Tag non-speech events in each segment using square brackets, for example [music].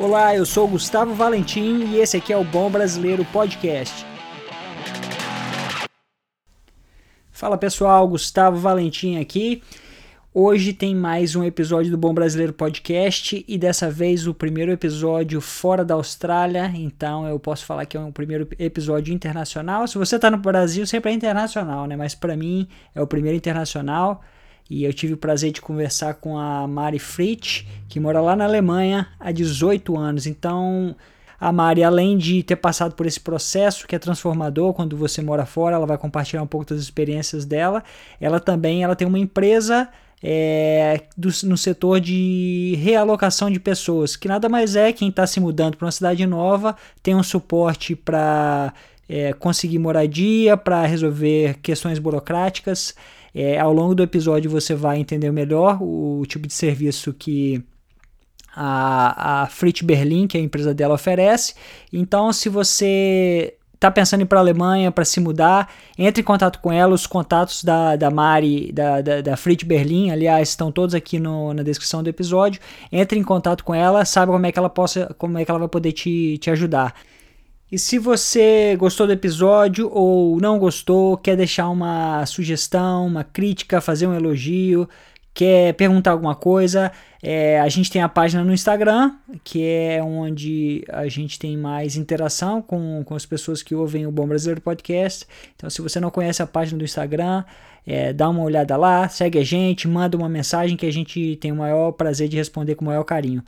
Olá, eu sou o Gustavo Valentim e esse aqui é o Bom Brasileiro Podcast. Fala pessoal, Gustavo Valentim aqui. Hoje tem mais um episódio do Bom Brasileiro Podcast e dessa vez o primeiro episódio fora da Austrália, então eu posso falar que é um primeiro episódio internacional. Se você está no Brasil, sempre é internacional, né? Mas para mim é o primeiro internacional e eu tive o prazer de conversar com a Mari Fritz, que mora lá na Alemanha há 18 anos. Então, a Mari, além de ter passado por esse processo que é transformador quando você mora fora, ela vai compartilhar um pouco das experiências dela. Ela também ela tem uma empresa é, do, no setor de realocação de pessoas, que nada mais é quem está se mudando para uma cidade nova tem um suporte para é, conseguir moradia, para resolver questões burocráticas. É, ao longo do episódio você vai entender melhor o, tipo de serviço que a, a Fritz Berlin, que é a empresa dela, oferece. Então, se você está pensando em ir para a Alemanha para se mudar, entre em contato com ela. Os contatos da, da Mari, da, da, da Fritz Berlin, aliás, estão todos aqui no, na descrição do episódio. Entre em contato com ela, sabe como é que ela possa, como é que ela vai poder te, te ajudar. E se você gostou do episódio ou não gostou, quer deixar uma sugestão, uma crítica, fazer um elogio, quer perguntar alguma coisa, é, a gente tem a página no Instagram, que é onde a gente tem mais interação com, com as pessoas que ouvem o Bom Brasileiro Podcast. Então, se você não conhece a página do Instagram, é, dá uma olhada lá, segue a gente, manda uma mensagem que a gente tem o maior prazer de responder com o maior carinho.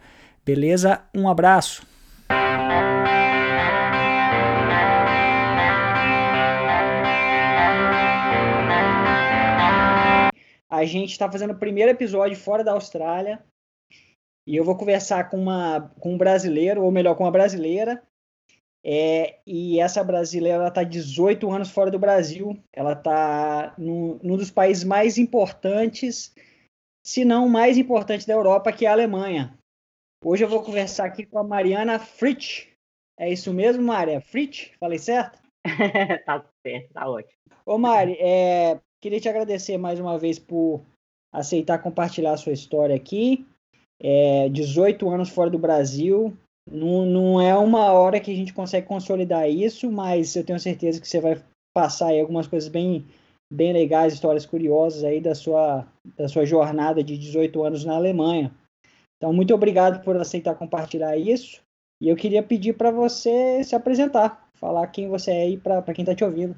Beleza? Um abraço! A gente está fazendo o primeiro episódio fora da Austrália. E eu vou conversar com, uma, com um brasileiro, ou melhor, com uma brasileira. É, e essa brasileira está 18 anos fora do Brasil. Ela está num, num dos países mais importantes, se não o mais importante da Europa, que é a Alemanha. Hoje eu vou conversar aqui com a Mariana Fritsch. É isso mesmo, Maria? Fritsch? Falei certo? [laughs] tá certo, tá ótimo. Ô, Mari, é, Queria te agradecer mais uma vez por aceitar compartilhar a sua história aqui. É, 18 anos fora do Brasil. Não, não é uma hora que a gente consegue consolidar isso, mas eu tenho certeza que você vai passar aí algumas coisas bem, bem legais, histórias curiosas aí da sua, da sua jornada de 18 anos na Alemanha. Então, muito obrigado por aceitar compartilhar isso. E eu queria pedir para você se apresentar, falar quem você é aí para quem está te ouvindo.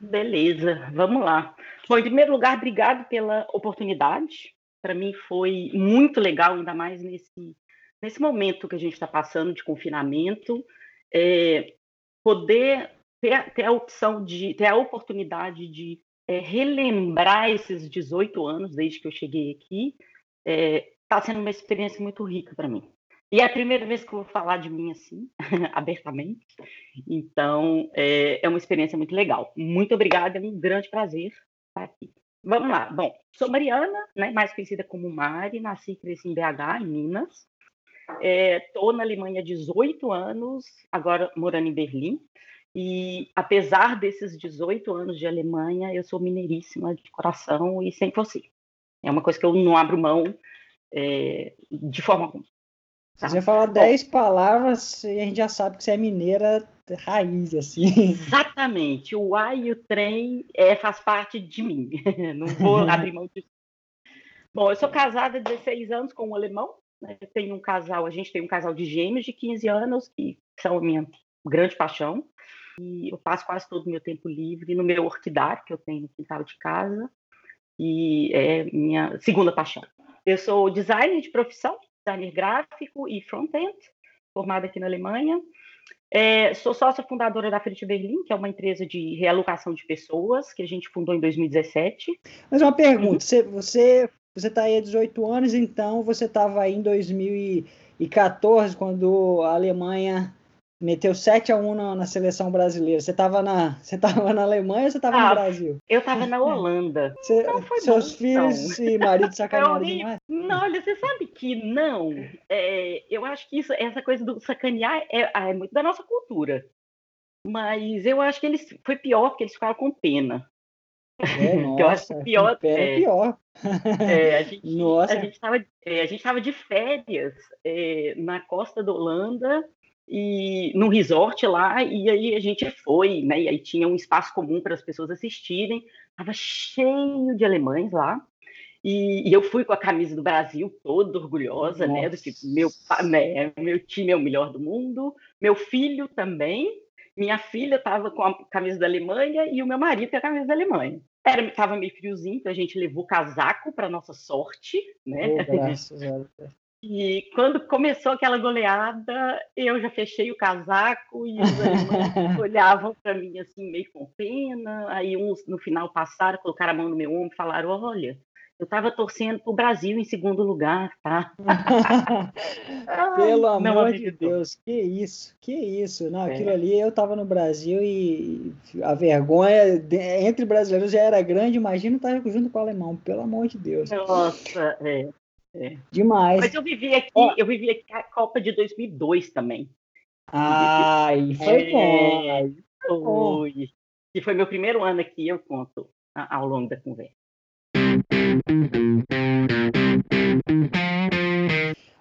Beleza, vamos lá. Bom, em primeiro lugar, obrigado pela oportunidade. Para mim foi muito legal, ainda mais nesse, nesse momento que a gente está passando de confinamento, é, poder ter, ter, a opção de, ter a oportunidade de é, relembrar esses 18 anos desde que eu cheguei aqui. Está é, tá sendo uma experiência muito rica para mim. E é a primeira vez que eu vou falar de mim assim, [laughs] abertamente. Então, é, é, uma experiência muito legal. Muito obrigada, é um grande prazer estar aqui. Vamos lá. Bom, sou Mariana, né, mais conhecida como Mari, nasci e cresci em BH, em Minas. Estou é, na Alemanha há 18 anos, agora morando em Berlim. E apesar desses 18 anos de Alemanha, eu sou mineiríssima de coração e sempre você. É uma coisa que eu não abro mão é, de forma alguma. Tá. Você fala 10 palavras e a gente já sabe que você é mineira raiz, assim. Exatamente. O A e o trem é, faz parte de mim. [laughs] Não vou [laughs] abrir mão disso. Bom, eu sou casada há 16 anos com um alemão. Né? Tenho um casal, a gente tem um casal de gêmeos de 15 anos, que são a minha grande paixão. E eu passo quase todo o meu tempo livre no meu orquidário, que eu tenho no quintal de casa. E é minha segunda paixão. Eu sou designer de profissão, designer gráfico e front-end, formada aqui na Alemanha. É, sou sócia fundadora da Fritz Berlin, que é uma empresa de realocação de pessoas, que a gente fundou em 2017. Mas uma pergunta, uhum. você você está aí há 18 anos, então você estava aí em 2014, quando a Alemanha meteu 7 a 1 na, na seleção brasileira. Você estava na, [laughs] você tava na Alemanha ou você estava ah, no Brasil? Eu estava na [laughs] Holanda. Você, seus bom, filhos não. e marido [laughs] sacanearam demais? Não, olha, você sabe que não. É, eu acho que isso, essa coisa do sacanear é, é, muito da nossa cultura. Mas eu acho que eles foi pior porque eles ficaram com pena. É, nossa, eu acho pior. É, é pior. É, a gente nossa. a gente estava é, a gente tava de férias é, na costa da Holanda e num resort lá e aí a gente foi, né? E aí tinha um espaço comum para as pessoas assistirem. Tava cheio de alemães lá. E, e, eu fui com a camisa do Brasil toda orgulhosa, Nossa. né? Do tipo, meu, né, meu time é o melhor do mundo, meu filho também, minha filha estava com a camisa da Alemanha e o meu marido com a camisa da Alemanha. Era, estava meio friozinho, então a gente levou casaco para nossa sorte, né? Oh, graças. E quando começou aquela goleada, eu já fechei o casaco e os alemães [laughs] olhavam para mim assim, meio com pena. Aí uns no final passaram, colocaram a mão no meu ombro e falaram: Olha, eu estava torcendo para o Brasil em segundo lugar, tá? [laughs] Pelo Ai, amor de Deus, que isso, que isso. Não, é. aquilo ali eu estava no Brasil e a vergonha entre brasileiros já era grande, imagina estar junto com o alemão, pelo amor de Deus. Nossa, é. É. Demais. Mas eu vivi aqui, eu vivi aqui a Copa de 2002 também. Ai, foi é, bom. Foi. E foi meu primeiro ano aqui, eu conto ao longo da conversa.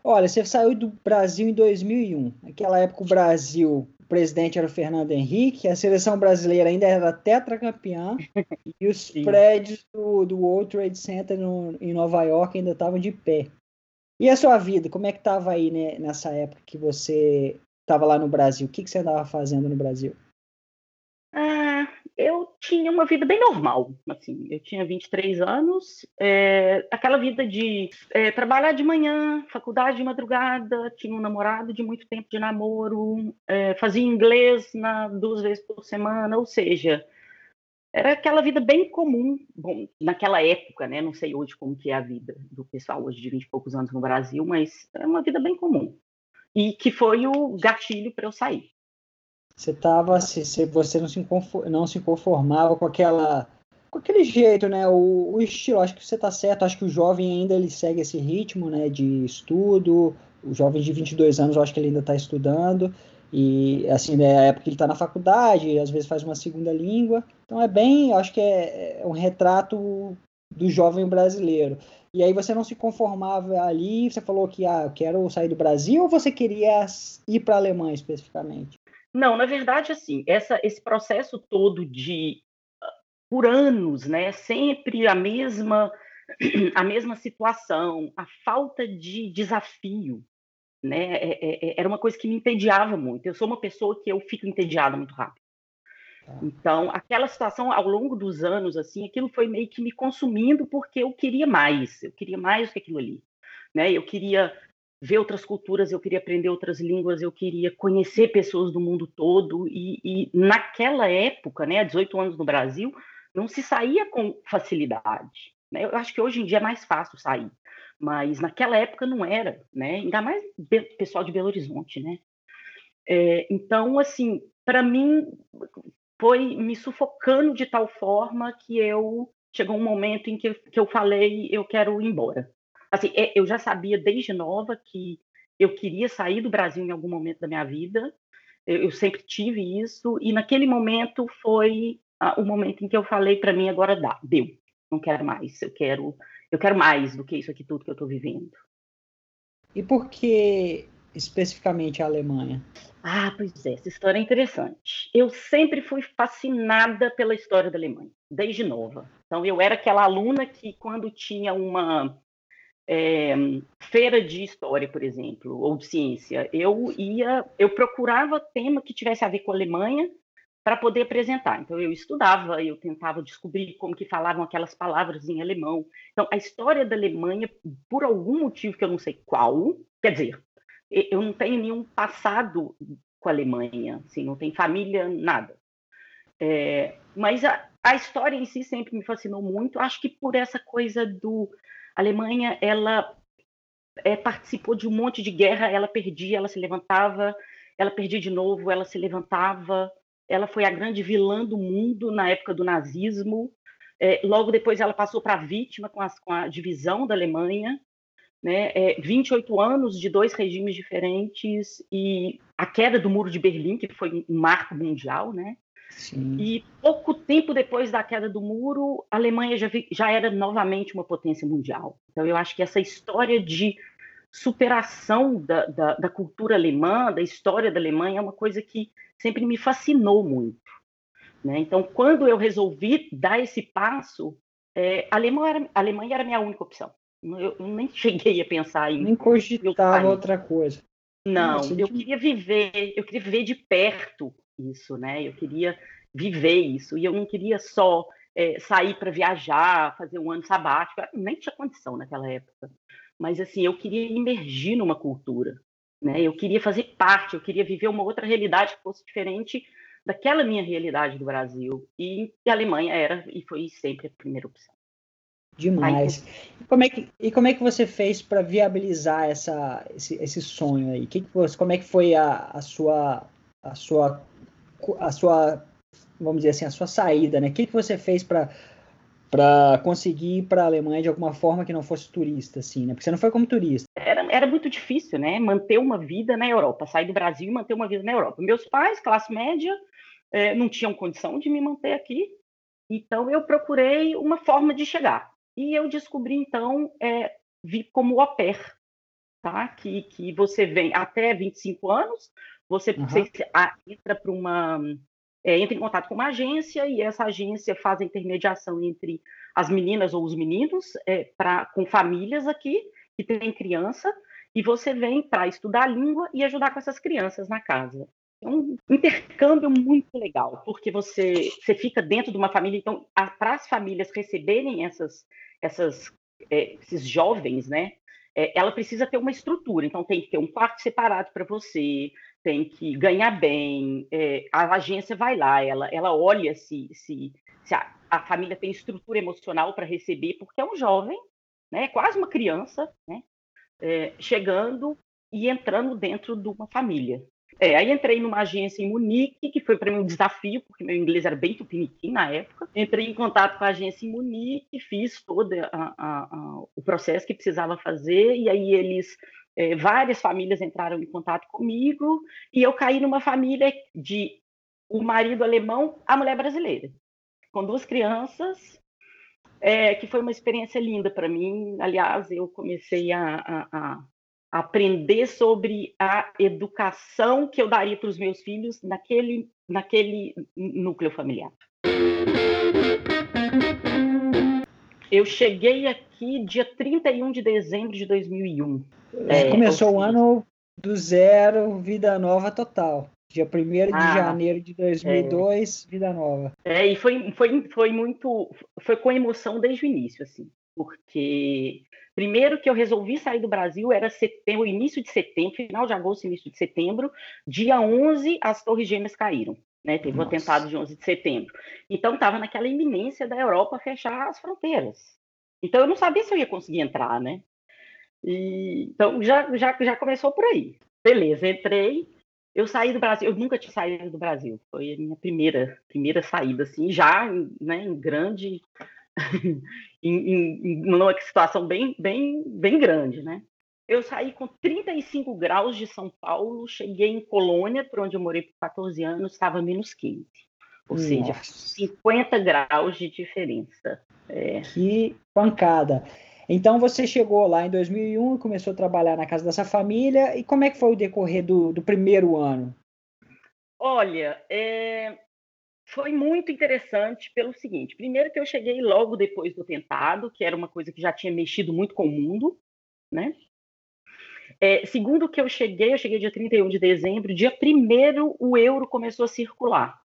Olha, você saiu do Brasil em 2001. Naquela época o Brasil, o presidente era o Fernando Henrique, a seleção brasileira ainda era tetracampeã [laughs] e os Sim. prédios do, do World Trade Center no, em Nova York ainda estavam de pé. E a sua vida, como é que estava aí né, nessa época que você estava lá no Brasil? O que, que você andava fazendo no Brasil? Tinha uma vida bem normal, assim, eu tinha 23 anos, é, aquela vida de é, trabalhar de manhã, faculdade de madrugada, tinha um namorado de muito tempo de namoro, é, fazia inglês na, duas vezes por semana, ou seja, era aquela vida bem comum, bom, naquela época, né, não sei hoje como que é a vida do pessoal hoje de 20 e poucos anos no Brasil, mas é uma vida bem comum, e que foi o gatilho para eu sair. Você tava, se, se você não se, não se conformava com aquela com aquele jeito, né? O, o, estilo, acho que você tá certo, acho que o jovem ainda ele segue esse ritmo, né, de estudo. O jovem de 22 anos, eu acho que ele ainda está estudando. E assim, né, a época que ele está na faculdade, às vezes faz uma segunda língua. Então é bem, acho que é, é um retrato do jovem brasileiro. E aí você não se conformava ali, você falou que ah, eu quero sair do Brasil ou você queria ir para a Alemanha especificamente? Não, na verdade, assim, essa, esse processo todo de por anos, né, sempre a mesma [clears throat] a mesma situação, a falta de desafio, né, é, é, é, era uma coisa que me entediava muito. Eu sou uma pessoa que eu fico entediada muito rápido. Tá. Então, aquela situação ao longo dos anos, assim, aquilo foi meio que me consumindo porque eu queria mais, eu queria mais do que aquilo ali, né? Eu queria ver outras culturas, eu queria aprender outras línguas, eu queria conhecer pessoas do mundo todo. E, e naquela época, né, há 18 anos no Brasil, não se saía com facilidade. Né? Eu acho que hoje em dia é mais fácil sair, mas naquela época não era, né? Ainda mais pessoal de Belo Horizonte, né? É, então, assim, para mim foi me sufocando de tal forma que eu chegou um momento em que, que eu falei eu quero ir embora, Assim, é, eu já sabia desde nova que eu queria sair do Brasil em algum momento da minha vida. Eu, sempre tive isso e naquele momento foi ah, o momento em que eu falei para mim agora dá, deu, não quero mais, eu quero, eu quero mais do que isso aqui tudo que eu estou vivendo. E por que especificamente a Alemanha? Ah, pois é, essa história é interessante. Eu sempre fui fascinada pela história da Alemanha, desde nova. Então, eu era aquela aluna que, quando tinha uma, é, feira de história, por exemplo, ou de ciência, eu ia, eu procurava tema que tivesse a ver com a Alemanha para poder apresentar. Então eu estudava, eu tentava descobrir como que falavam aquelas palavras em alemão. Então a história da Alemanha, por algum motivo que eu não sei qual, quer dizer, eu não tenho nenhum passado com a Alemanha, assim, não tenho família, nada. É, mas a, a história em si sempre me fascinou muito. Acho que por essa coisa do a Alemanha, ela é, participou de um monte de guerra, ela perdia, ela se levantava, ela perdia de novo, ela se levantava. Ela foi a grande vilã do mundo na época do nazismo. É, logo depois, ela passou para vítima com, as, com, a divisão da Alemanha. Né? É, 28 anos de dois regimes diferentes e a queda do Muro de Berlim, que foi um marco mundial. Né? Sim. E pouco tempo depois da queda do muro, a Alemanha já, já era novamente uma potência mundial. Então, eu acho que essa história de superação da, da, da, cultura alemã, da história da Alemanha, é uma coisa que sempre me fascinou muito. Né? Então, quando eu resolvi dar esse passo, é, a, Alemanha era, a Alemanha era minha única opção. Eu, eu, nem cheguei a pensar em. Nem cogitava outra coisa. Não, eu queria viver, eu queria viver de perto isso, né? Eu queria viver isso. E eu não queria só é, sair para viajar, fazer um ano sabático. Nem tinha condição naquela época. Mas, assim, eu queria imergir numa cultura. Né? Eu queria fazer parte, eu queria viver uma outra realidade que fosse diferente daquela minha realidade do Brasil. E a Alemanha era e foi sempre a primeira opção. Demais. e, como é que, e como é que você fez para viabilizar essa, esse, esse sonho aí? Que como é que foi a, a, sua, a, sua, a sua, vamos dizer assim, a sua saída, né? O que, que você fez para para conseguir ir para a Alemanha de alguma forma que não fosse turista, assim, né? Porque você não foi como turista. Era, era muito difícil, né? Manter uma vida na Europa, sair do Brasil e manter uma vida na Europa. Meus pais, classe média, eh, não tinham condição de me manter aqui, então eu procurei uma forma de chegar. E eu descobri, então, é, vi como au pair, tá? Que, que você vem até 25 anos, você, uhum. você entra para uma. É, entra em contato com uma agência e essa agência faz a intermediação entre as meninas ou os meninos é, pra, com famílias aqui que tem criança e você vem para estudar a língua e ajudar com essas crianças na casa. É um intercâmbio muito legal, porque você, você fica dentro de uma família, então, para as famílias receberem essas, essas, é, esses jovens, né? É, ela precisa ter uma estrutura, então tem que ter um quarto separado para você, tem que ganhar bem, é, a agência vai lá, ela, ela olha se, se, se a, a família tem estrutura emocional para receber, porque é um jovem, né, quase uma criança, né, é, chegando e entrando dentro de uma família. É, aí entrei numa agência em Munique, que foi para mim um desafio, porque meu inglês era bem tupiniquim na época. Entrei em contato com a agência em Munique, fiz todo a, a, a, o processo que precisava fazer, e aí eles, é, várias famílias entraram em contato comigo, e eu caí numa família de o marido alemão, a mulher brasileira, com duas crianças, é, que foi uma experiência linda para mim. Aliás, eu comecei a, a, aprender sobre a educação que eu daria para os meus filhos naquele, naquele núcleo familiar. Eu cheguei aqui dia 31 de dezembro de 2001. É, começou o ano do zero, vida nova total. Dia 1 de ah, janeiro de 2002, é. vida nova. É, e foi, foi, foi muito. Foi com emoção desde o início, assim. Porque Primeiro que eu resolvi sair do Brasil era setembro, início de setembro, final de agosto, início de setembro. Dia 11, as Torres Gêmeas caíram. Né? Teve Nossa. um atentado de 11 de setembro. Então, estava naquela iminência da Europa fechar as fronteiras. Então, eu não sabia se eu ia conseguir entrar, né? E, então, já, já, já começou por aí. Beleza, entrei. Eu saí do Brasil, eu nunca tinha saído do Brasil. Foi a minha primeira, primeira saída, assim, já né, em grande [laughs] em, em, numa situação bem, bem, bem grande, né? Eu saí com 35 graus de São Paulo, cheguei em Colônia, por onde eu morei por 14 anos, estava menos 15. Ou Nossa. seja, 50 graus de diferença. É. Que pancada. Então você chegou lá em 2001 e começou a trabalhar na casa dessa família. E como é que foi o decorrer do, do primeiro ano? Olha, é, foi muito interessante pelo seguinte: primeiro, que eu cheguei logo depois do atentado, que era uma coisa que já tinha mexido muito com o mundo, né? É, segundo que eu cheguei, eu cheguei dia 31 de dezembro, dia 1 o euro começou a circular.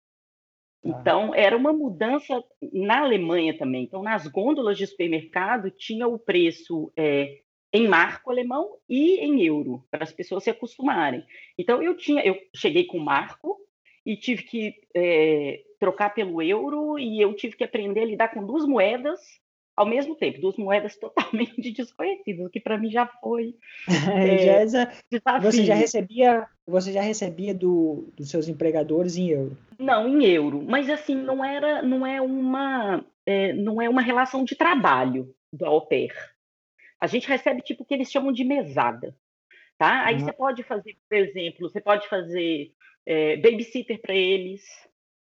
Ah. Então, era uma mudança na Alemanha também. Então, nas gôndolas de supermercado, tinha o preço é, em marco alemão e em euro, para as pessoas se acostumarem. Então, eu tinha, eu cheguei com marco e tive que é, trocar pelo euro e eu tive que aprender a lidar com duas moedas ao mesmo tempo, duas moedas [laughs] totalmente desconhecidas, o que para mim já foi [laughs] é, já, você já recebia você já recebia do, dos seus empregadores em euro? Não, em euro, mas assim não era não é uma é, não é uma relação de trabalho do au pair. A gente recebe tipo o que eles chamam de mesada, tá? Aí uhum. você pode fazer, por exemplo, você pode fazer é, babysitter para eles,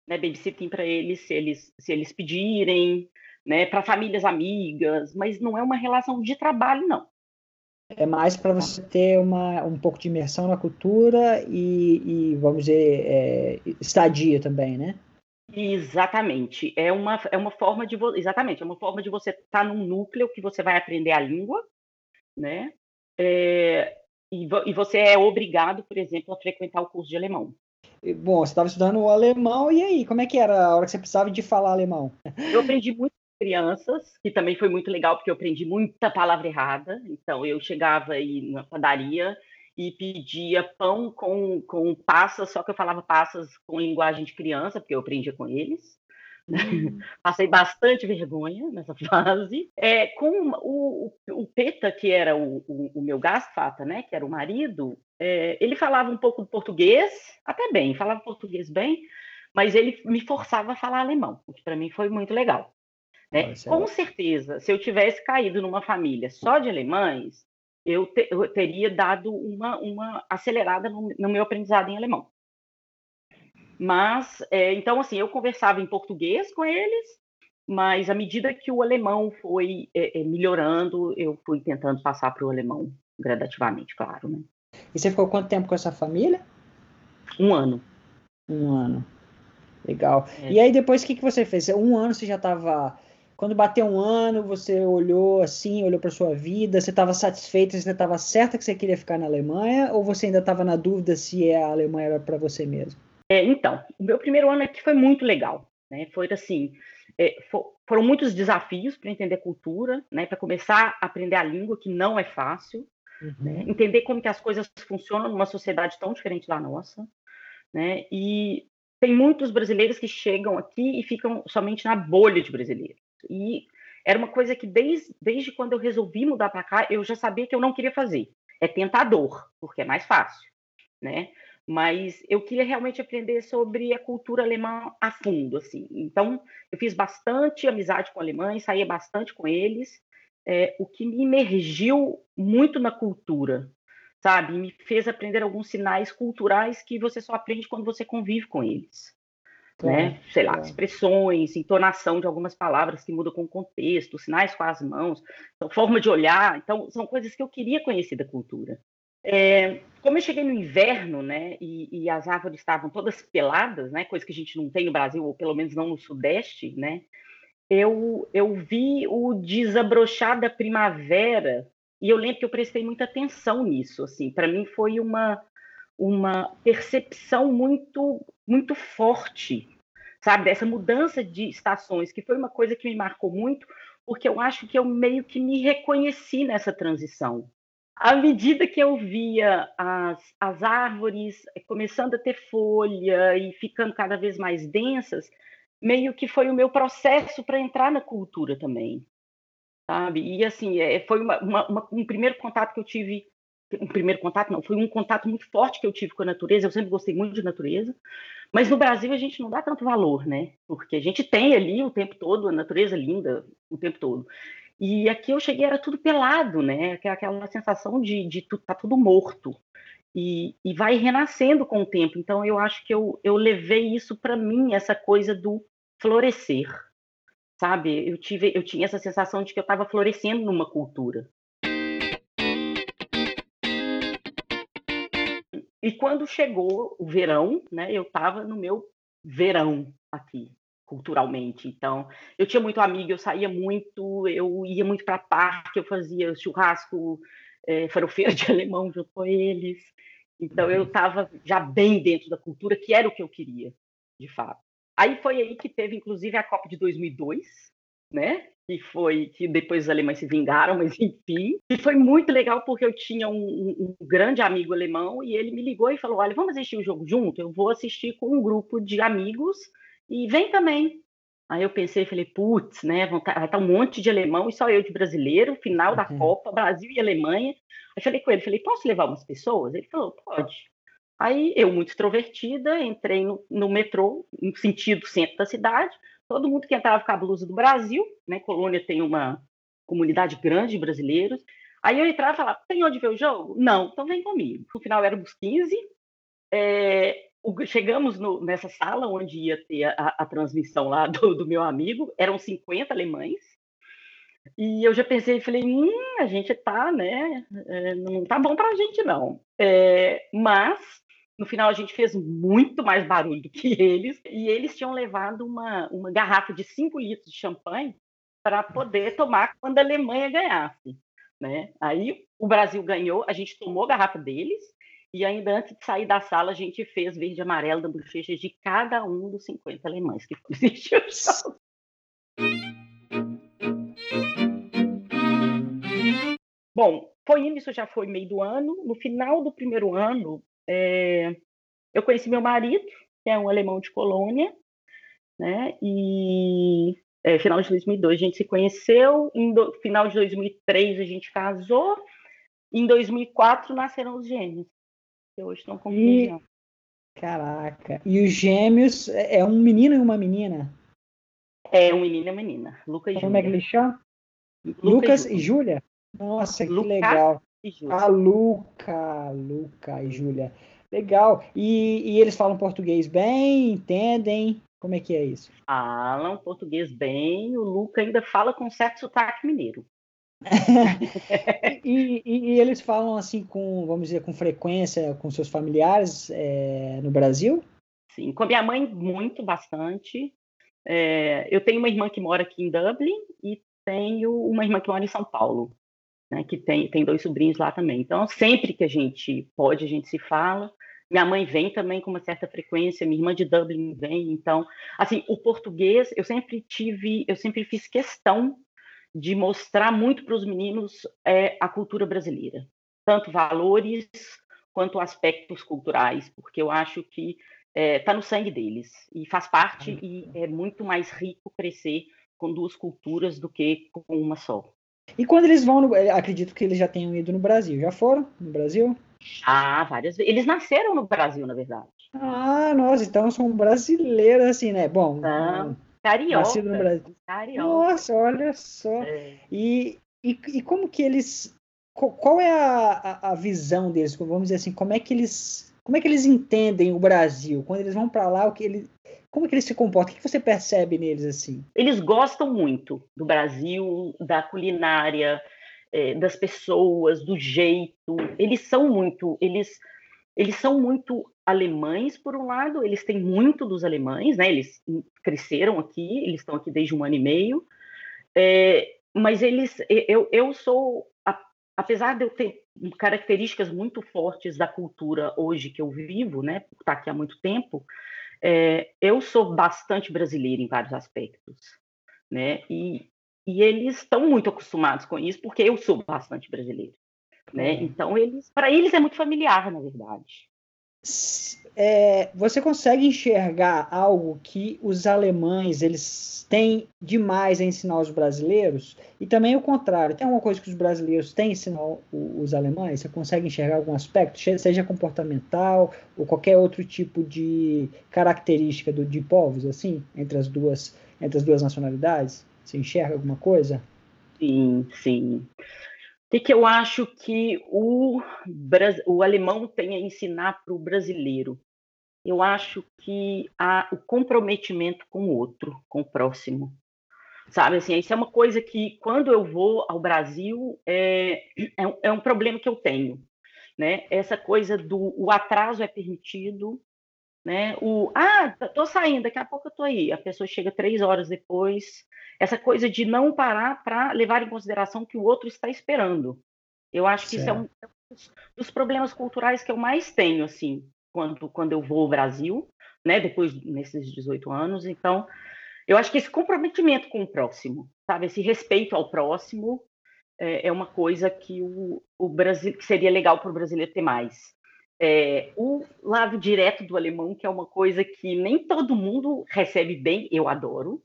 né, babysitting para eles se eles se eles pedirem, né, para famílias amigas, mas não é uma relação de trabalho não. É mais para você ter uma, um pouco de imersão na cultura e, e vamos dizer, é, estadia também, né? Exatamente. É uma, é uma forma de exatamente, é uma forma de você estar tá num núcleo que você vai aprender a língua, né? É, e, e, você é obrigado, por exemplo, a frequentar o curso de alemão. Bom, você estava estudando o alemão, e aí, como é que era a hora que você precisava de falar alemão? Eu aprendi muito crianças, que também foi muito legal, porque eu aprendi muita palavra errada. Então, eu chegava aí na padaria e pedia pão com, com passas, só que eu falava passas com linguagem de criança, porque eu aprendia com eles. Hum. [laughs] Passei bastante vergonha nessa [laughs] fase. É, com o, o, o Peta, que era o, o, o meu gastfata, né, que era o marido, é, ele falava um pouco de português, até bem, falava português bem, mas ele me forçava a falar alemão, o que para mim foi muito legal. Né? Com certeza, se eu tivesse caído numa família só de alemães, eu, te, eu teria dado uma, uma acelerada no, no, meu aprendizado em alemão. Mas, é, então, assim, eu conversava em português com eles, mas à medida que o alemão foi é, é melhorando, eu fui tentando passar para o alemão gradativamente, claro, né? E você ficou quanto tempo com essa família? Um ano. Um ano. Legal. É. E aí depois o que, que você fez? Um ano você já estava quando bateu um ano, você olhou assim, olhou para sua vida, você estava satisfeita, você estava certa que você queria ficar na Alemanha, ou você ainda estava na dúvida se a Alemanha era para você mesmo? É, então, o meu primeiro ano aqui foi muito legal, né? Foi assim, é, for, foram muitos desafios para entender a cultura, né? Para começar a aprender a língua, que não é fácil, uhum. né? entender como que as coisas funcionam numa sociedade tão diferente da nossa, né? E tem muitos brasileiros que chegam aqui e ficam somente na bolha de brasileiros. E era uma coisa que desde, desde quando eu resolvi mudar para cá, eu já sabia que eu não queria fazer. É tentador, porque é mais fácil, né? Mas eu queria realmente aprender sobre a cultura alemã a fundo, assim. Então, eu fiz bastante amizade com alemães, saía bastante com eles, é, o que me imergiu muito na cultura, sabe? Me fez aprender alguns sinais culturais que você só aprende quando você convive com eles né? Sei lá, expressões, entonação de algumas palavras que mudam com o contexto, sinais com as mãos, então, forma de olhar. Então, são coisas que eu queria conhecer da cultura. É, como eu cheguei no inverno, né, e, e, as árvores estavam todas peladas, né, coisa que a gente não tem no Brasil, ou pelo menos não no Sudeste, né, eu, eu vi o desabrochar da primavera e eu lembro que eu prestei muita atenção nisso, assim, para mim foi uma uma percepção muito muito forte, sabe, dessa mudança de estações, que foi uma coisa que me marcou muito, porque eu acho que eu meio que me reconheci nessa transição. À medida que eu via as, as árvores começando a ter folha e ficando cada vez mais densas, meio que foi o meu processo para entrar na cultura também, sabe? E assim, é, foi uma, uma, um primeiro contato que eu tive um primeiro contato, não, foi um contato muito forte que eu tive com a natureza. Eu sempre gostei muito de natureza, mas no Brasil a gente não dá tanto valor, né? Porque a gente tem ali o tempo todo a natureza linda o tempo todo. E aqui eu cheguei era tudo pelado, né? É aquela sensação de, de tá tudo morto. E, e vai renascendo com o tempo. Então eu acho que eu, eu levei isso para mim, essa coisa do florescer, sabe? Eu tive, eu tinha essa sensação de que eu estava florescendo numa cultura. E quando chegou o verão, né, eu estava no meu verão aqui, culturalmente. Então, eu tinha muito amigo, eu saía muito, eu ia muito para parque, eu fazia churrasco, é, farofeira de [laughs] alemão junto com eles. Então, eu estava uhum. já bem dentro da cultura, que era o que eu queria, de fato. Aí foi aí que teve, inclusive, a Copa de 2002, né? Que foi que depois os alemães se vingaram, [laughs] mas enfim. E foi muito legal porque eu tinha um, um, um, grande amigo alemão e ele me ligou e falou: Olha, vamos assistir o jogo junto? Eu vou assistir com um grupo de amigos e vem também. Aí eu pensei, falei, putz, né? Vai estar tá um monte de alemão e só eu de brasileiro, final da uhum. Copa, Brasil e Alemanha. Aí falei com ele, falei, posso levar umas pessoas? Ele falou, pode. Aí eu, muito extrovertida, entrei no, no metrô, no sentido centro da cidade, todo mundo que entrava com a blusa do Brasil, né? Colônia tem uma comunidade grande de brasileiros. Aí eu entrava e falava, tem onde ver o jogo? Não, então vem comigo. No final éramos 15. É, chegamos no, nessa sala onde ia ter a, a transmissão lá do, do, meu amigo, eram 50 alemães, e eu já pensei, falei, hum, a gente tá, né, é, não tá bom pra gente não. É, mas, no final, a gente fez muito mais barulho do que [laughs] eles, e eles tinham levado uma, uma garrafa de 5 litros de champanhe para poder tomar quando a Alemanha ganhasse. Né? Aí o Brasil ganhou, a gente tomou a garrafa deles, e ainda antes de sair da sala, a gente fez verde e amarelo da bochecha de cada um dos 50 alemães que foram [laughs] assistir o show. Bom, foi isso já foi meio do ano. No final do primeiro ano, é, eu conheci meu marido, que é um alemão de colônia, né? E é, final de 2002 a gente se conheceu, em do, final de 2003 a gente casou, em 2004 nasceram os gêmeos que hoje estão com e... Caraca. E os gêmeos é, é um menino e uma menina? É um menino e uma menina. Lucas e Como é que ele chama? Lucas, e Júlia? Nossa, que Lucas legal. A Luca, Luca e Júlia. Legal. E, e eles falam português bem? Entendem? Como é que é isso? Falam português bem. O Luca ainda fala com certo sotaque mineiro. [laughs] e, e, e, eles falam assim com, vamos dizer, com frequência com seus familiares é, no Brasil? Sim, com a minha mãe muito, bastante. É, eu tenho uma irmã que mora aqui em Dublin e tenho uma irmã que mora em São Paulo, né, que tem, tem dois sobrinhos lá também. Então, sempre que a gente pode, a gente se fala. Minha mãe vem também com uma certa frequência, minha irmã de Dublin vem. Então, assim, o português, eu sempre tive, eu sempre fiz questão de mostrar muito para os meninos é, a cultura brasileira, tanto valores quanto aspectos culturais, porque eu acho que está é, tá no sangue deles e faz parte e é muito mais rico crescer com duas culturas do que com uma só. E quando eles vão, no, é, acredito que eles já tenham ido no Brasil. Já foram no Brasil? Ah, várias vezes. Eles nasceram no Brasil, na verdade. Ah, nossa, então são brasileiros, assim, né? Bom. Não. Carioca. Nascido no Brasil. Carioca. Nossa, olha só. É. E, e, e, como que eles. Qual é a, a, a, visão deles? Vamos dizer assim, como é que eles. Como é que eles entendem o Brasil? Quando eles vão para lá, o que ele, como é que eles se comportam? O que você percebe neles assim? Eles gostam muito do Brasil, da culinária, é, das pessoas, do jeito. Eles são muito, eles, eles são muito alemães, por um lado, eles têm muito dos alemães, né? Eles cresceram aqui, eles estão aqui desde um ano e meio, é, mas eles, eu, eu sou, apesar de eu ter características muito fortes da cultura hoje que eu vivo, né? Por estar aqui há muito tempo, é, eu sou bastante brasileira em vários aspectos, né? E, e eles estão muito acostumados com isso porque eu sou bastante brasileira, né? Então eles, para eles é muito familiar, na verdade é, você consegue enxergar algo que os alemães eles têm demais a ensinar os brasileiros? E também o contrário tem alguma coisa que os brasileiros têm a ensinar os alemães? Você consegue enxergar algum aspecto seja comportamental ou qualquer outro tipo de característica do, de povos assim entre as duas entre as duas nacionalidades? Você enxerga alguma coisa? Sim sim. O que, que eu acho que o, o alemão tem a ensinar para o brasileiro? Eu acho que há o comprometimento com o outro, com o próximo. Sabe, assim, isso é uma coisa que, quando eu vou ao Brasil, é, é, um, é um problema que eu tenho. Né? Essa coisa do o atraso é permitido, né? O ah, tô saindo, daqui a pouco eu tô aí. A pessoa chega três horas depois, essa coisa de não parar para levar em consideração que o outro está esperando. Eu acho que certo. isso é um dos problemas culturais que eu mais tenho, assim, quando, quando eu vou ao Brasil, né, depois nesses 18 anos. Então, eu acho que esse comprometimento com o próximo, sabe, esse respeito ao próximo é, é uma coisa que o, o Brasil que seria legal para o brasileiro ter mais. É, o lado direto do alemão, que é uma coisa que nem todo mundo recebe bem, eu adoro,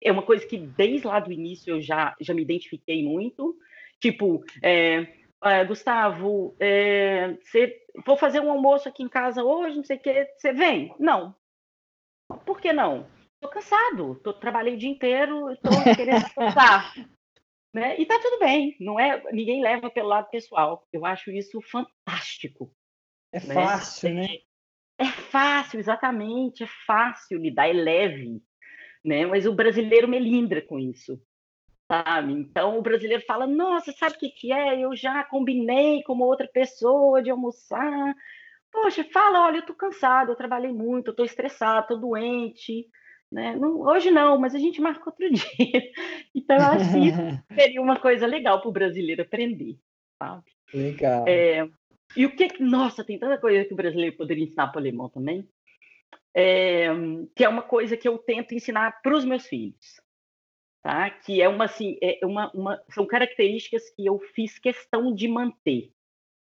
é uma coisa que desde lá do início eu já, já me identifiquei muito. Tipo, é, é, Gustavo, é, cê, vou fazer um almoço aqui em casa hoje, não sei o que, você vem? Não. Por que não? Tô cansado, tô, trabalhei o dia inteiro, tô [laughs] querendo descansar. né? E tá tudo bem, não é, ninguém leva pelo lado pessoal. Eu acho isso fantástico. É né? fácil, né? É fácil, exatamente, é fácil lidar, é leve, né? Mas o brasileiro melindra com isso, sabe? Então o brasileiro fala: Nossa, sabe o que, que é? Eu já combinei com outra pessoa de almoçar. Poxa, fala, olha, eu tô cansado, eu trabalhei muito, eu tô estressado, tô doente, né? Não, hoje não, mas a gente marca outro [laughs] dia. Então, eu acho que isso [laughs] seria uma coisa legal para o brasileiro aprender, sabe? Legal. É, e o que. Nossa, tem tanta coisa que o brasileiro poderia ensinar para o alemão também. É, que é uma coisa que eu tento ensinar para os meus filhos. Tá? Que é uma assim, é uma, uma, são características que eu fiz questão de manter,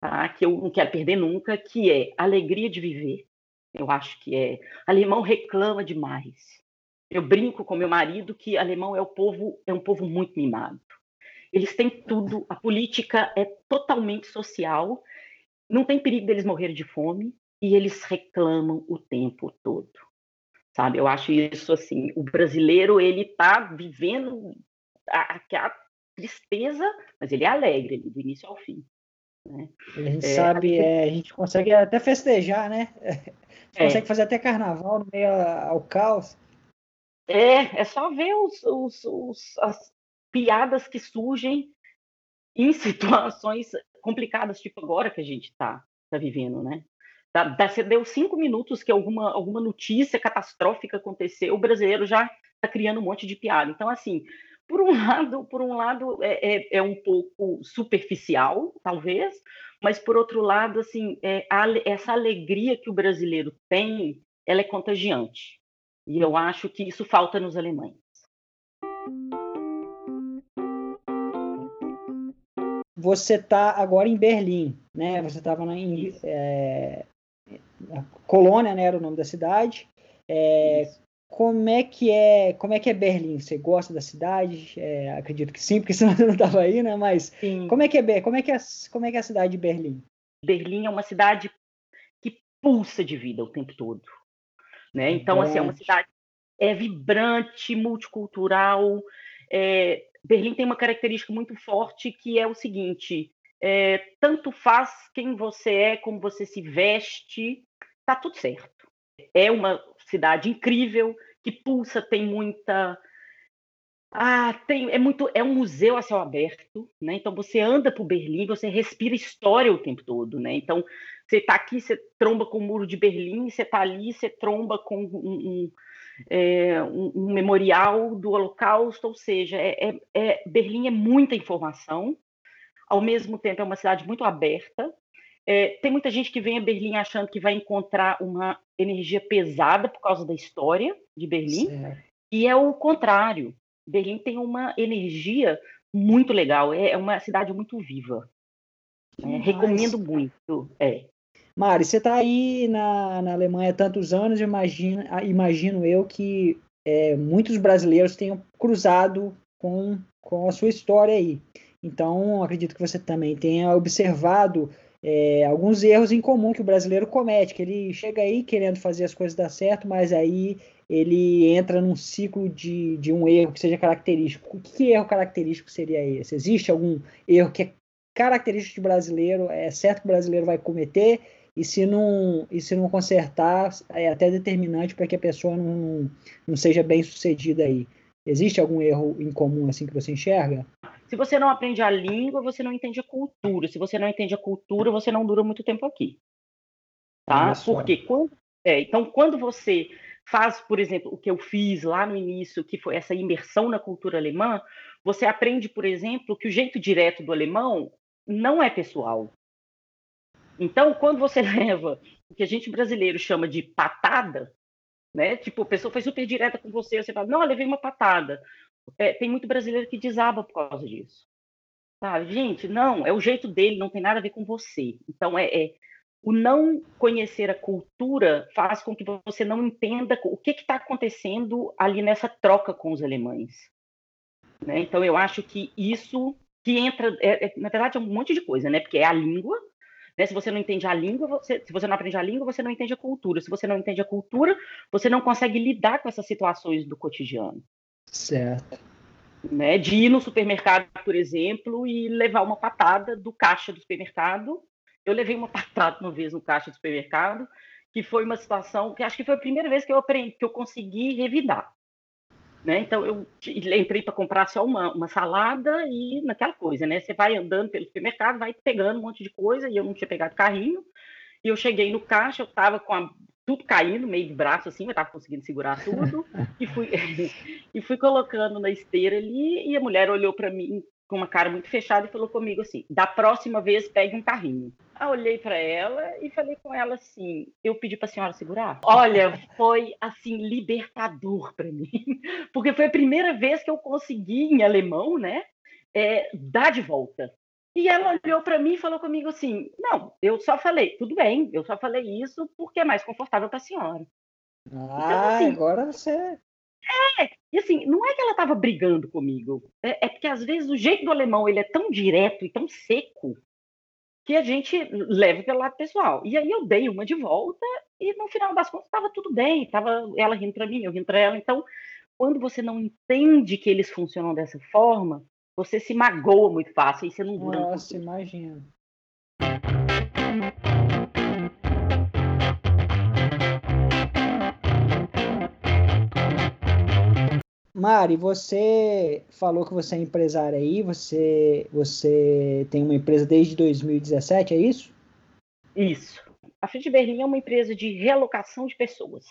tá? Que eu não quero perder nunca, que é alegria de viver. Eu acho que é. Alemão reclama demais. Eu brinco com meu marido que alemão é o povo é um povo muito mimado. Eles têm tudo, a política é totalmente social, não tem perigo deles morrerem de fome e eles reclamam o tempo todo. Sabe? Eu acho isso assim, o brasileiro ele tá vivendo a, a tristeza, mas ele é alegre do início ao fim. Né? A gente é, sabe, a... É, a gente consegue até festejar, né? A [laughs] gente é. consegue fazer até carnaval no meio ao caos. É, é só ver os, os, os, as piadas que surgem em [laughs] situações complicadas, tipo agora que a gente está tá vivendo, né? Da, da, deu cinco minutos que alguma, alguma notícia catastrófica aconteceu, o brasileiro já está criando um monte de piada. Então, assim, por um [laughs] lado, por um lado é, é, é um pouco superficial, talvez, mas por outro lado, assim, é, a, essa alegria que o brasileiro tem, ela é contagiante. E eu acho que isso falta nos alemães. Você está agora em Berlim, né? Você estava na, é, colônia, né? Era o nome da cidade. É, como é que é como é que é Berlim? Você gosta da cidade? É, acredito que sim, porque [laughs] senão você não estava aí, né? Mas sim. como é que é como é que é, como é que é a cidade de Berlim? Berlim é uma cidade que pulsa de vida o tempo todo. Né? Então, assim, é uma cidade é vibrante, multicultural. É, Berlim tem uma característica muito forte que é o seguinte: é, tanto faz quem você é, como você se veste, tá tudo certo. É uma cidade incrível que pulsa, tem muita ah, tem, é muito, é um museu a céu aberto, né? Então você anda por Berlim, você respira história o tempo todo, né? Então você está aqui, você tromba com o muro de Berlim, você está ali, você tromba com um, um, é, um, um, memorial do Holocausto, ou seja, é, é, é, Berlim é muita informação, ao mesmo tempo é uma cidade muito aberta. É, tem muita gente que vem a Berlim achando que vai encontrar uma energia pesada por causa da história de Berlim, certo. e é o contrário. Berlim tem uma energia muito legal, é, é uma cidade muito viva. É, recomendo muito. É. Mari, você está aí na, na Alemanha há tantos anos, imagino, imagino eu que é, muitos brasileiros tenham cruzado com, com a sua história aí. Então, acredito que você também tenha observado é, alguns erros em comum que o brasileiro comete, que ele chega aí querendo fazer as coisas dar certo, mas aí ele entra num ciclo de, de um erro que seja característico. Que erro característico seria esse? Existe algum erro que é característico de brasileiro, é certo que o brasileiro vai cometer, e se não, e se não consertar, é até determinante para que a pessoa não, não seja bem sucedida aí. Existe algum erro em comum assim que você enxerga? Se você não aprende a língua, você não entende a cultura. Se você não entende a cultura, você não dura muito tempo aqui. Tá? Porque quando, é, então, quando você faz, por exemplo, o que eu fiz lá no início, que foi essa imersão na cultura alemã, você aprende, por exemplo, que o jeito direto do alemão não é pessoal. Então, quando você [laughs] leva o que a gente brasileiro chama de patada, né? Tipo, a pessoa foi super direta com você, você fala, não, eu levei uma patada. É, tem muito brasileiro que desaba por causa disso. Sabe? Gente, não, é o jeito dele, não tem nada a ver com você. Então, é, é o não conhecer a cultura faz com que você não entenda o que está acontecendo ali nessa troca com os alemães. Né? Então, eu acho que isso que entra, é, é, na verdade, é um monte de coisa, né? Porque é a língua, né? Se você não entende a língua, você, se você não aprende a língua, você não entende a cultura. Se você não entende a cultura, você não consegue lidar com essas situações do cotidiano. Certo. Né? De ir no supermercado, por exemplo, e levar uma patada do caixa do supermercado. Eu levei uma [laughs] patada uma vez no caixa do supermercado que foi uma situação que acho que foi a primeira vez que eu aprendi, que eu consegui revidar. Né? Então eu entrei para comprar só uma, uma salada e naquela coisa, né? Você vai andando pelo supermercado, vai pegando um monte de coisa e eu não tinha pegado carrinho. E eu cheguei no caixa, eu estava com a, tudo caindo, meio de braço assim, eu estava conseguindo segurar tudo e fui [laughs] e fui colocando na esteira ali e a mulher olhou para mim com uma cara muito fechada e falou comigo assim: da próxima vez pegue um carrinho. Eu olhei para ela e falei com ela assim: eu pedi para a senhora segurar. Olha, foi assim libertador para mim, [laughs] porque foi a primeira vez que eu consegui em alemão, né, é, dar de volta. E ela olhou para mim e falou comigo assim: não, eu só falei, tudo bem, eu só falei isso porque é mais confortável para a senhora. Então, ah, então, assim, agora você é, e assim, não é que ela estava brigando comigo. É, é, porque às vezes o jeito do alemão ele é tão direto e tão seco que a gente leva pelo lado pessoal. E aí eu dei uma de volta e no final das contas estava tudo bem, tava ela rindo para mim, eu rindo para ela. Então, quando você não entende que eles funcionam dessa forma, você se magoa muito fácil e você não dura. Nossa, imagina. Mari, você falou que você é empresária aí, você, você tem uma empresa desde 2017, é isso? Isso. A Free Berlim é uma empresa de realocação de pessoas,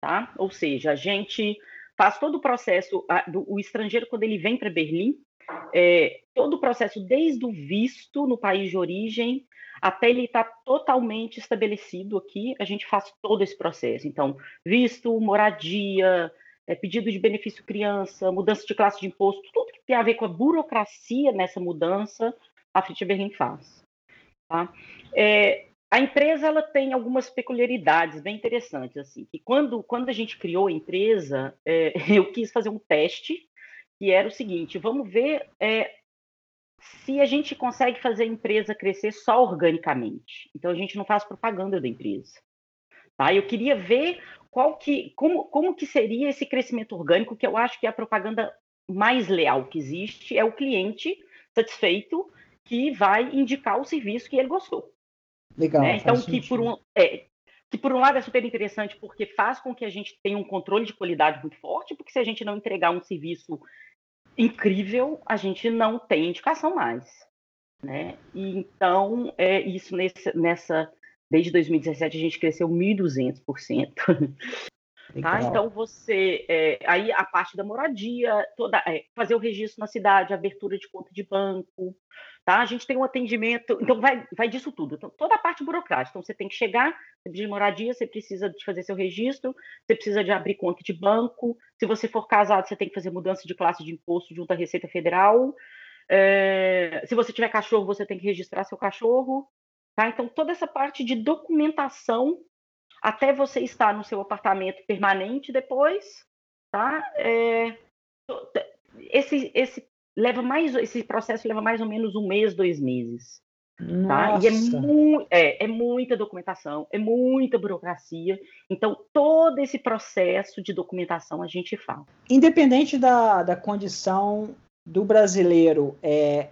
tá? Ou seja, a gente faz todo o processo, a, do, o estrangeiro quando ele vem para Berlim, é, todo o processo desde o visto no país de origem até ele estar tá totalmente estabelecido aqui, a gente faz todo esse processo. Então, visto, moradia, é, pedido de benefício criança, mudança de classe de imposto, tudo que tem a ver com a burocracia nessa mudança, a Frit Berlim faz. Tá? É, a empresa ela tem algumas peculiaridades bem interessantes. assim que quando, quando a gente criou a empresa, é, [laughs] eu quis fazer um teste, que era o seguinte: vamos ver é, se a gente consegue fazer a empresa crescer só organicamente. Então, a gente não faz propaganda da empresa. Tá? Eu queria ver qual que, como, como que seria esse crescimento orgânico, que eu acho que é a propaganda mais leal que existe, é o cliente satisfeito que vai indicar o serviço que ele gostou. Legal. Né? Então, que por, um, é, que por um lado é super interessante porque faz com que a gente tenha um controle de qualidade muito forte, porque se a gente não entregar um serviço incrível, a gente não tem indicação mais. Né? E, então, é isso nesse, nessa Desde 2017 a gente cresceu 1.200%. Tá? Então você é, aí a parte da moradia, toda é, fazer o registro na cidade, abertura de conta de banco, tá? A gente tem um atendimento, então vai, vai disso tudo. Então, toda a parte burocrática. Então você tem que chegar, você de moradia, você precisa de fazer seu registro, você precisa de abrir conta de banco. Se você for casado, você tem que fazer mudança de classe de imposto junto à Receita Federal. É, se você tiver cachorro, você tem que registrar seu cachorro. Tá? Então, toda essa parte de documentação até você estar no seu apartamento permanente depois, tá? É, esse, esse leva mais, esse processo leva mais ou menos um mês, dois meses. Tá? E é, mu é, é, muita documentação, é muita burocracia. Então, todo esse processo de documentação a gente faz. Independente da, da condição do brasileiro, é,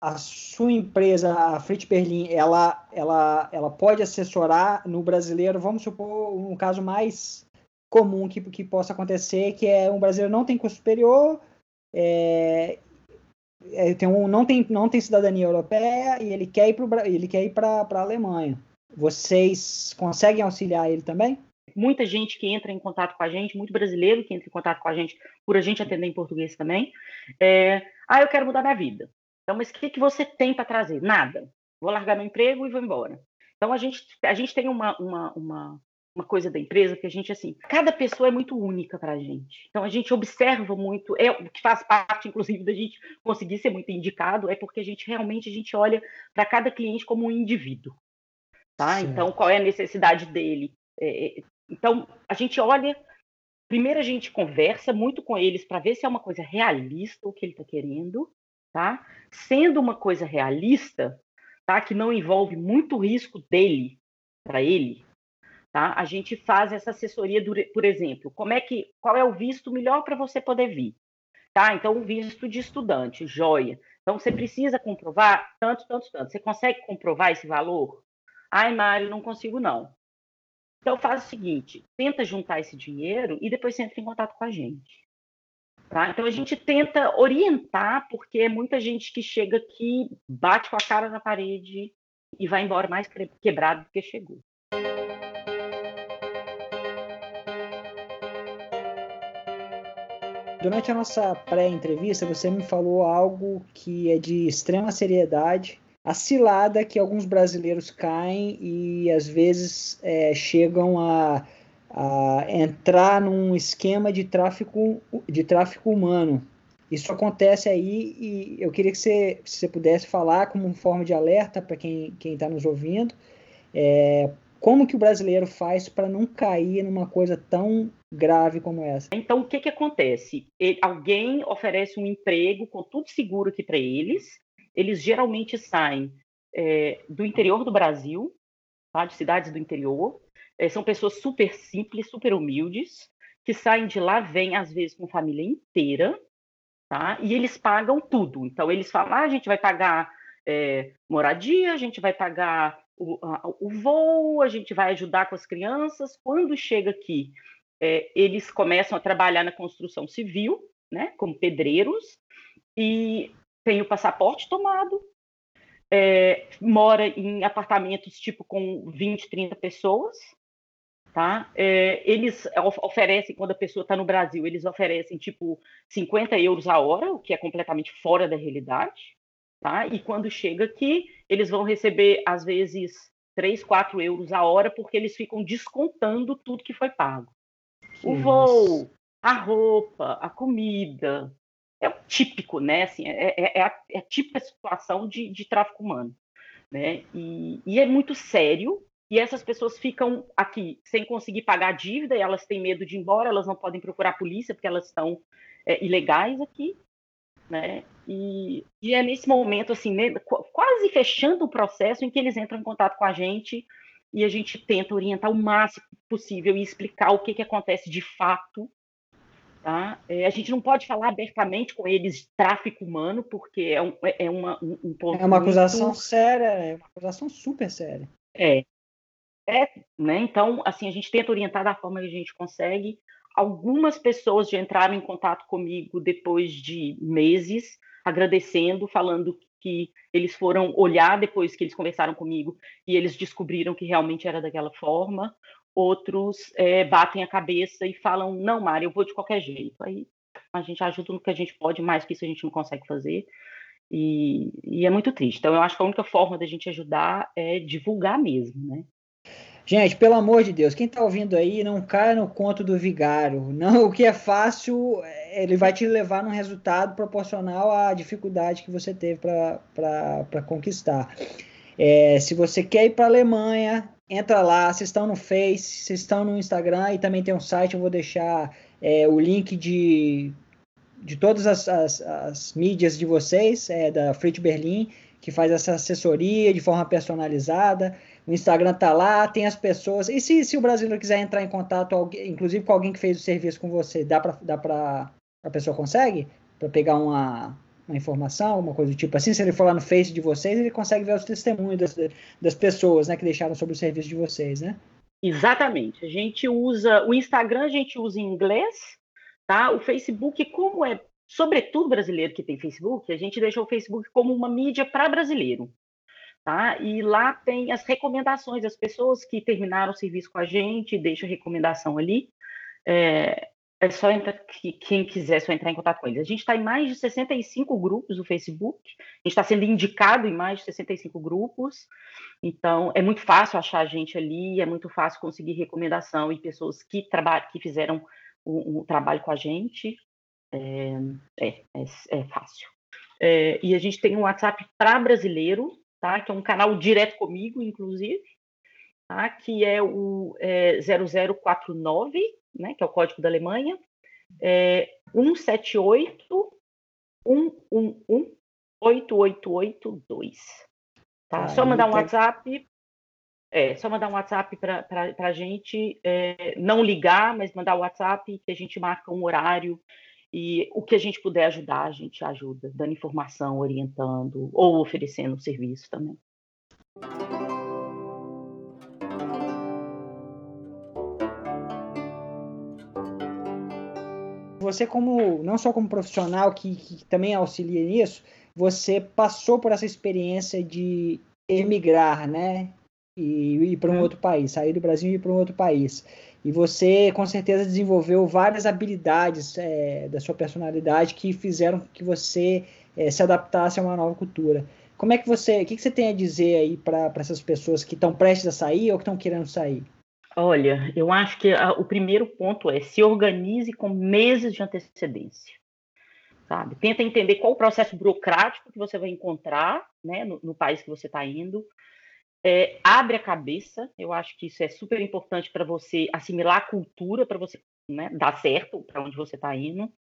a sua empresa, a Fritz Berlin, ela, ela, ela pode assessorar no brasileiro, vamos supor um caso mais comum que, que possa acontecer, que é um brasileiro não tem curso superior, é, é, tem um, não, tem, não tem cidadania europeia e ele quer ir para a Alemanha. Vocês conseguem auxiliar ele também? Muita gente que entra em contato com a gente, muito brasileiro que entra em contato com a gente, por a gente atender em português também. É, ah, eu quero mudar minha vida. Então, mas o que, que você tem para trazer? Nada. Vou largar meu emprego e vou embora. Então, a gente, a gente tem uma, uma, uma, uma coisa da empresa que a gente, assim, cada pessoa é muito única para a gente. Então, a gente observa muito, é o que faz parte, inclusive, da gente conseguir ser muito indicado, é porque a gente realmente a gente olha para cada cliente como um indivíduo. Tá? Então, qual é a necessidade dele? É, é, então, a gente olha primeiro a gente conversa muito com eles para ver se é uma coisa realista o que ele está querendo, tá? Sendo uma coisa realista, tá? Que não envolve muito risco dele para ele, tá? A gente faz essa assessoria, do, por exemplo, como é que, qual é o visto melhor para você poder vir, tá? Então, o visto de estudante, joia. Então, você precisa comprovar tanto, tanto, tanto. Você consegue comprovar esse valor? Ai, Mário, não consigo não. Então faz o seguinte, tenta juntar esse dinheiro e depois você entra em contato com a gente. Tá? Então a gente tenta orientar, porque é muita gente que chega aqui, bate com a cara na parede e vai embora mais quebrado do que chegou. Durante a nossa pré-entrevista, você me falou algo que é de extrema seriedade, a cilada que alguns brasileiros caem e às vezes é, chegam a, a, entrar num esquema de tráfico, de tráfico humano. Isso acontece aí e eu queria que você, se você pudesse falar como forma de alerta para quem está nos ouvindo, é, como que o brasileiro faz para não cair numa coisa tão grave como essa? Então, o que, que acontece? Ele, alguém oferece um emprego com tudo seguro aqui para eles. Eles geralmente saem é, do interior do Brasil, tá? de cidades do interior. É, são pessoas super simples, super humildes, que saem de lá, vêm às vezes com família inteira, tá? E eles pagam tudo. Então, eles falam: ah, a gente vai pagar é, moradia, a gente vai pagar o, a, o voo, a gente vai ajudar com as crianças. Quando chega aqui, é, eles começam a trabalhar na construção civil, né, como pedreiros, e tem o passaporte tomado, é, mora em apartamentos tipo com 20, 30 pessoas, tá? É, eles oferecem, quando a pessoa está no Brasil, eles oferecem tipo 50 euros a hora, o que é completamente fora da realidade, Tá? E quando chega aqui, eles vão receber, às vezes, 3, 4 euros a hora, porque eles ficam descontando tudo que foi pago. O voo, a roupa, a comida. É o típico, né? Assim, é, é, é, a, é a típica situação de, de tráfico humano. Né? E, e é muito sério, e essas pessoas ficam aqui sem conseguir pagar a dívida, e elas têm medo de ir embora, elas não podem procurar a polícia porque elas estão é, ilegais aqui, né? E, e é nesse momento, assim, quase fechando o processo em que eles entram em contato com a gente e a gente tenta orientar o máximo possível e explicar o que, que acontece de fato. Tá? É, a gente não pode falar abertamente com eles de tráfico humano, porque é, um, é, é uma, um ponto. É uma acusação muito... séria, é uma acusação super séria. É. É, né? Então, assim, a gente tenta orientar da forma que a gente consegue. Algumas pessoas já entraram em contato comigo depois de meses, agradecendo, falando que eles foram olhar depois que eles conversaram comigo e eles descobriram que realmente era daquela forma. Outros é, batem a cabeça e falam: Não, Mari, eu vou de qualquer jeito. Aí a gente ajuda no que a gente pode, mais que isso a gente não consegue fazer. E, e é muito triste. Então, eu acho que a única forma da gente ajudar é divulgar mesmo, né? Gente, pelo amor de Deus, quem está ouvindo aí, não caia no conto do vigário. [laughs] Não, o que é fácil, ele vai te levar num resultado proporcional à dificuldade que você teve para conquistar. É, se você quer ir para a Alemanha, entra lá, vocês estão no Face, vocês estão no Instagram e também tem um site, eu vou deixar é, o link de, de todas as, as, as mídias de vocês, é, da Frit Berlim, que faz essa assessoria de forma personalizada. O Instagram tá lá, tem as pessoas. E se, se o brasileiro quiser entrar em contato, inclusive com alguém que fez o serviço com você, dá para dá a pessoa consegue para pegar uma, uma informação, uma coisa do tipo assim, se ele for lá no Face de vocês, ele consegue ver os testemunhos das, das pessoas, né, que deixaram sobre o serviço de vocês, né? Exatamente. A gente usa o Instagram, a gente usa em inglês, tá? O Facebook, como é sobretudo brasileiro que tem Facebook, a gente deixou o Facebook como uma mídia para brasileiro. Tá? E lá tem as recomendações, as pessoas que terminaram o serviço com a gente, deixa a recomendação ali. É, é só entrar, quem quiser é só entrar em contato com eles. A gente está em mais de 65 grupos no Facebook, a gente está sendo indicado em mais de 65 grupos, então é muito fácil achar a gente ali, é muito fácil conseguir recomendação e pessoas que, que fizeram o, trabalho com a gente. É, é, é, é fácil. É, e a gente tem um WhatsApp para brasileiro, tá? que é um canal direto comigo, inclusive, tá? que é o é, 0049, né? que é o código da Alemanha, é, 178 111 8882. Tá? Ah, só mandar um WhatsApp. É, só mandar um WhatsApp para a gente, é, não ligar, mas mandar o um WhatsApp que a gente marca um horário e o que a gente puder ajudar, a gente ajuda, dando informação, orientando ou oferecendo serviço também. Você como não só como profissional que, que também auxilia nisso, você passou por essa experiência de emigrar, né? E ir para um outro país, sair do Brasil e ir para um outro país. E você, com certeza, desenvolveu várias habilidades é, da sua personalidade que fizeram que você é, se adaptasse a uma nova cultura. Como é que você, o que, que você tem a dizer aí para essas pessoas que estão prestes a sair ou que estão querendo sair? Olha, eu acho que a, o primeiro ponto é se organize com meses de antecedência. Sabe? Tenta entender qual o processo burocrático que você vai encontrar né, no, no país que você está indo. É, abre a cabeça, eu acho que isso é super importante para você assimilar a cultura, para você né, dar certo para onde você está indo.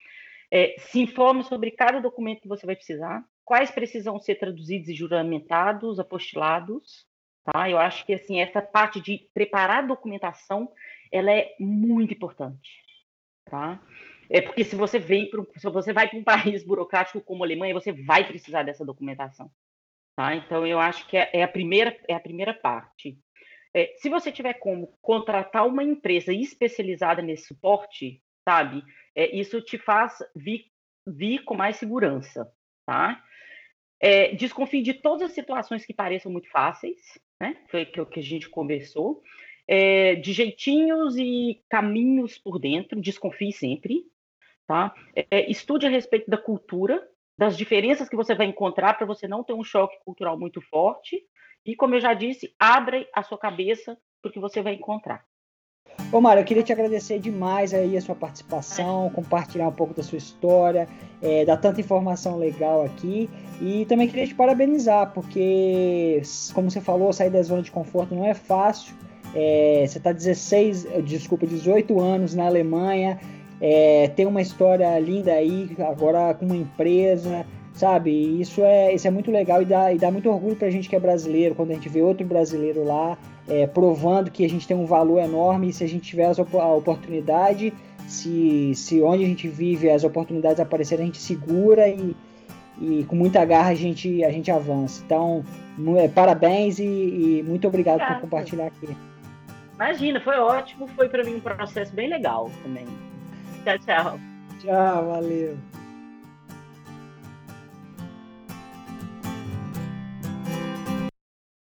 É, se informe sobre cada documento que você vai precisar, quais precisam ser traduzidos e juramentados, apostilados. Tá? Eu acho que assim essa parte de preparar a documentação ela é muito importante. Tá? É porque se você vem se você vai para um [laughs] país burocrático como a Alemanha, você vai precisar dessa documentação. Tá? Então eu acho que é, é a primeira é a primeira parte. É, se você tiver como contratar uma empresa especializada nesse suporte, sabe, é, isso te faz vir, vir com mais segurança, tá? É, desconfie de todas as situações que pareçam muito fáceis, né? Foi o que a gente conversou. É, de jeitinhos e caminhos por dentro, desconfie sempre, tá? É, estude a respeito da cultura das diferenças que você vai encontrar para você não ter um choque cultural muito forte. E, como eu já disse, abre a sua cabeça para o que você vai encontrar. Ô Mário, eu queria te agradecer demais aí a sua participação, compartilhar um pouco da sua história, é, dar tanta informação legal aqui. E também queria te parabenizar, porque, como você falou, sair da zona de conforto não é fácil. É, você está 16, desculpa, 18 anos na Alemanha, é, tem uma história linda aí, agora com uma empresa, sabe? Isso é, isso é muito legal e dá, e dá muito orgulho pra gente que é brasileiro, quando a gente vê outro brasileiro lá, é, provando que a gente tem um valor enorme e se a gente tiver a oportunidade, se, se onde a gente vive as oportunidades aparecerem, a gente segura e, e com muita garra a gente, a gente avança. Então, é, parabéns e, e muito obrigado por compartilhar aqui. Imagina, foi ótimo, foi para mim um processo bem legal também. Tchau, tchau. Tchau, valeu.